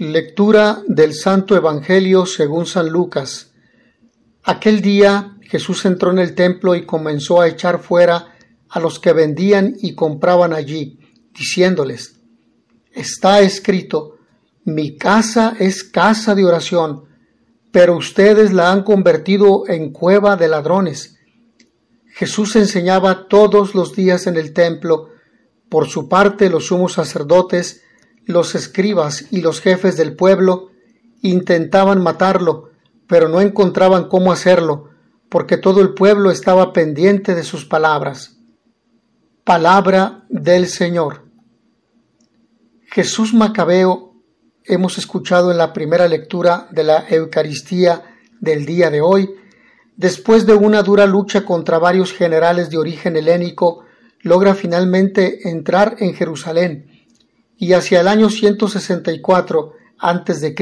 Lectura del Santo Evangelio según San Lucas. Aquel día Jesús entró en el templo y comenzó a echar fuera a los que vendían y compraban allí, diciéndoles, Está escrito, mi casa es casa de oración, pero ustedes la han convertido en cueva de ladrones. Jesús enseñaba todos los días en el templo, por su parte los sumos sacerdotes, los escribas y los jefes del pueblo intentaban matarlo, pero no encontraban cómo hacerlo, porque todo el pueblo estaba pendiente de sus palabras. Palabra del Señor. Jesús Macabeo hemos escuchado en la primera lectura de la Eucaristía del día de hoy, después de una dura lucha contra varios generales de origen helénico, logra finalmente entrar en Jerusalén y hacia el año 164 a.C.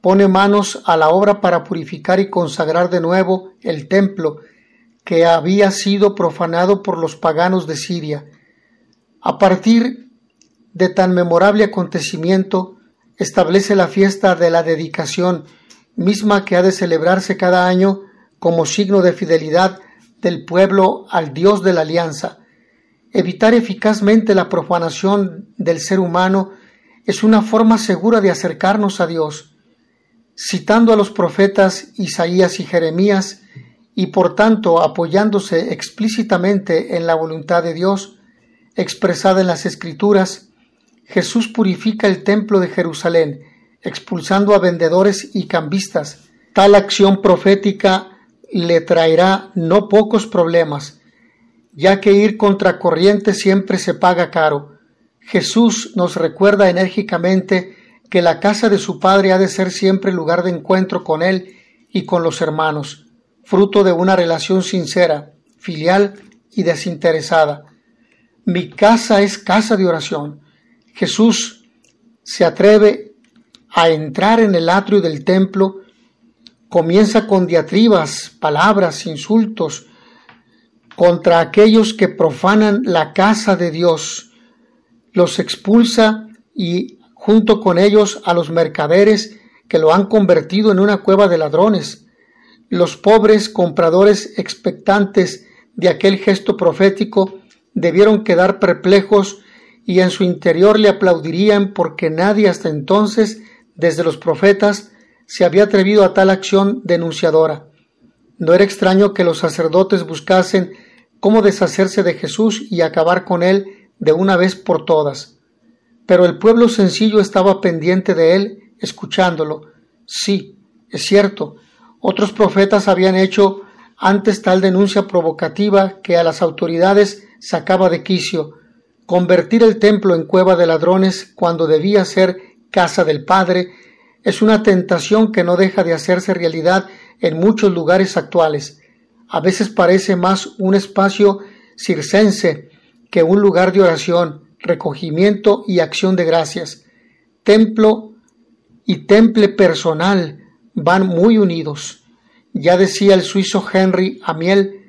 pone manos a la obra para purificar y consagrar de nuevo el templo que había sido profanado por los paganos de Siria. A partir de tan memorable acontecimiento, establece la fiesta de la dedicación, misma que ha de celebrarse cada año como signo de fidelidad del pueblo al Dios de la Alianza, Evitar eficazmente la profanación del ser humano es una forma segura de acercarnos a Dios. Citando a los profetas Isaías y Jeremías, y por tanto apoyándose explícitamente en la voluntad de Dios, expresada en las Escrituras, Jesús purifica el templo de Jerusalén, expulsando a vendedores y cambistas. Tal acción profética le traerá no pocos problemas, ya que ir contra corriente siempre se paga caro. Jesús nos recuerda enérgicamente que la casa de su Padre ha de ser siempre lugar de encuentro con Él y con los hermanos, fruto de una relación sincera, filial y desinteresada. Mi casa es casa de oración. Jesús se atreve a entrar en el atrio del templo, comienza con diatribas, palabras, insultos, contra aquellos que profanan la casa de Dios, los expulsa y junto con ellos a los mercaderes que lo han convertido en una cueva de ladrones, los pobres compradores expectantes de aquel gesto profético debieron quedar perplejos y en su interior le aplaudirían porque nadie hasta entonces, desde los profetas, se había atrevido a tal acción denunciadora. No era extraño que los sacerdotes buscasen cómo deshacerse de Jesús y acabar con él de una vez por todas. Pero el pueblo sencillo estaba pendiente de él, escuchándolo. Sí, es cierto, otros profetas habían hecho antes tal denuncia provocativa que a las autoridades sacaba de quicio, convertir el templo en cueva de ladrones cuando debía ser casa del Padre, es una tentación que no deja de hacerse realidad en muchos lugares actuales. A veces parece más un espacio circense que un lugar de oración, recogimiento y acción de gracias. Templo y temple personal van muy unidos. Ya decía el suizo Henry Amiel,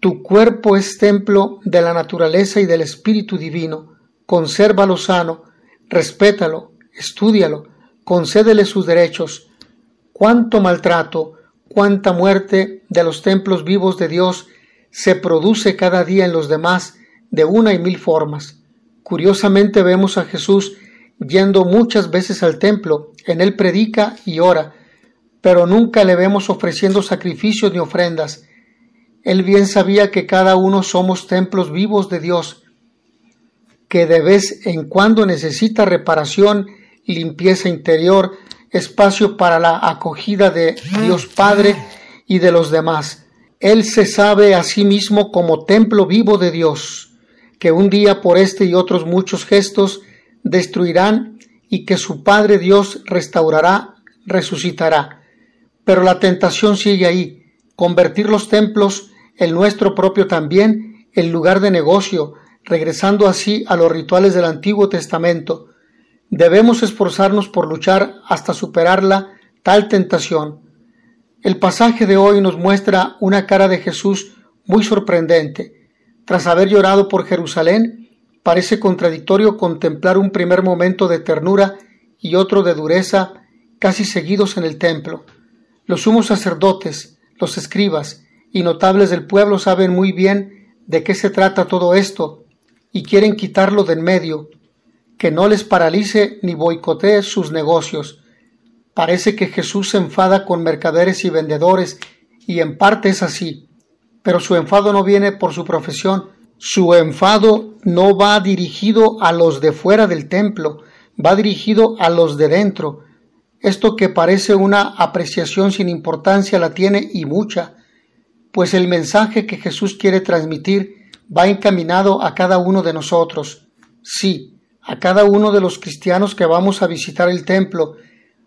tu cuerpo es templo de la naturaleza y del espíritu divino. Consérvalo sano, respétalo, estúdialo, concédele sus derechos. Cuánto maltrato, cuánta muerte de los templos vivos de Dios se produce cada día en los demás de una y mil formas. Curiosamente vemos a Jesús yendo muchas veces al templo, en él predica y ora, pero nunca le vemos ofreciendo sacrificios ni ofrendas. Él bien sabía que cada uno somos templos vivos de Dios, que de vez en cuando necesita reparación, limpieza interior, espacio para la acogida de Dios Padre y de los demás. Él se sabe a sí mismo como templo vivo de Dios, que un día por este y otros muchos gestos destruirán y que su Padre Dios restaurará, resucitará. Pero la tentación sigue ahí, convertir los templos, el nuestro propio también, en lugar de negocio, regresando así a los rituales del Antiguo Testamento, Debemos esforzarnos por luchar hasta superarla tal tentación. El pasaje de hoy nos muestra una cara de Jesús muy sorprendente. Tras haber llorado por Jerusalén, parece contradictorio contemplar un primer momento de ternura y otro de dureza, casi seguidos en el templo. Los sumos sacerdotes, los escribas y notables del pueblo saben muy bien de qué se trata todo esto y quieren quitarlo de en medio, que no les paralice ni boicotee sus negocios. Parece que Jesús se enfada con mercaderes y vendedores, y en parte es así, pero su enfado no viene por su profesión, su enfado no va dirigido a los de fuera del templo, va dirigido a los de dentro. Esto que parece una apreciación sin importancia la tiene y mucha, pues el mensaje que Jesús quiere transmitir va encaminado a cada uno de nosotros. Sí, a cada uno de los cristianos que vamos a visitar el templo,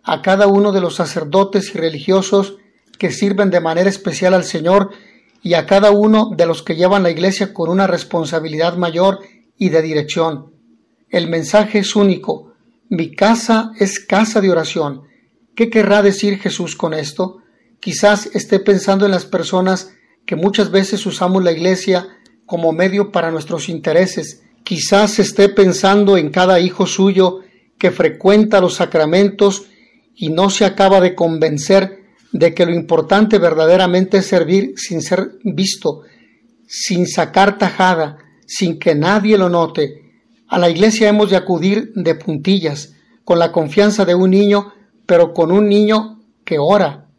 a cada uno de los sacerdotes y religiosos que sirven de manera especial al Señor y a cada uno de los que llevan la iglesia con una responsabilidad mayor y de dirección. El mensaje es único. Mi casa es casa de oración. ¿Qué querrá decir Jesús con esto? Quizás esté pensando en las personas que muchas veces usamos la iglesia como medio para nuestros intereses, Quizás esté pensando en cada hijo suyo que frecuenta los sacramentos y no se acaba de convencer de que lo importante verdaderamente es servir sin ser visto, sin sacar tajada, sin que nadie lo note. A la iglesia hemos de acudir de puntillas, con la confianza de un niño, pero con un niño que ora,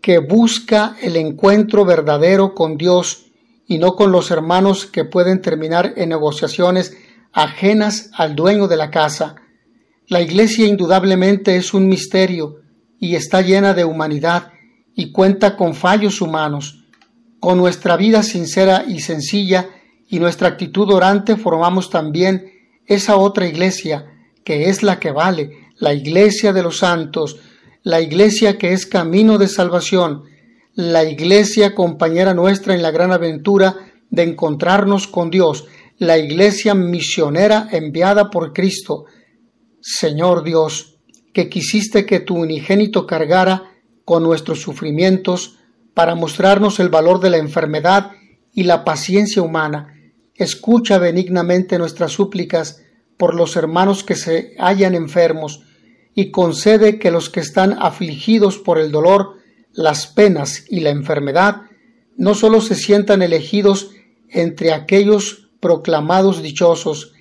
que busca el encuentro verdadero con Dios y no con los hermanos que pueden terminar en negociaciones ajenas al dueño de la casa. La Iglesia indudablemente es un misterio y está llena de humanidad y cuenta con fallos humanos. Con nuestra vida sincera y sencilla y nuestra actitud orante formamos también esa otra iglesia que es la que vale, la iglesia de los santos, la iglesia que es camino de salvación, la Iglesia compañera nuestra en la gran aventura de encontrarnos con Dios, la Iglesia misionera enviada por Cristo. Señor Dios, que quisiste que tu unigénito cargara con nuestros sufrimientos para mostrarnos el valor de la enfermedad y la paciencia humana, escucha benignamente nuestras súplicas por los hermanos que se hallan enfermos, y concede que los que están afligidos por el dolor las penas y la enfermedad, no sólo se sientan elegidos entre aquellos proclamados dichosos,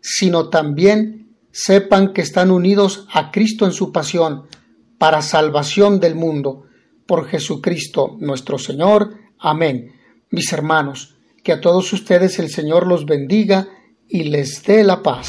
sino también sepan que están unidos a Cristo en su pasión, para salvación del mundo. Por Jesucristo nuestro Señor. Amén. Mis hermanos, que a todos ustedes el Señor los bendiga y les dé la paz.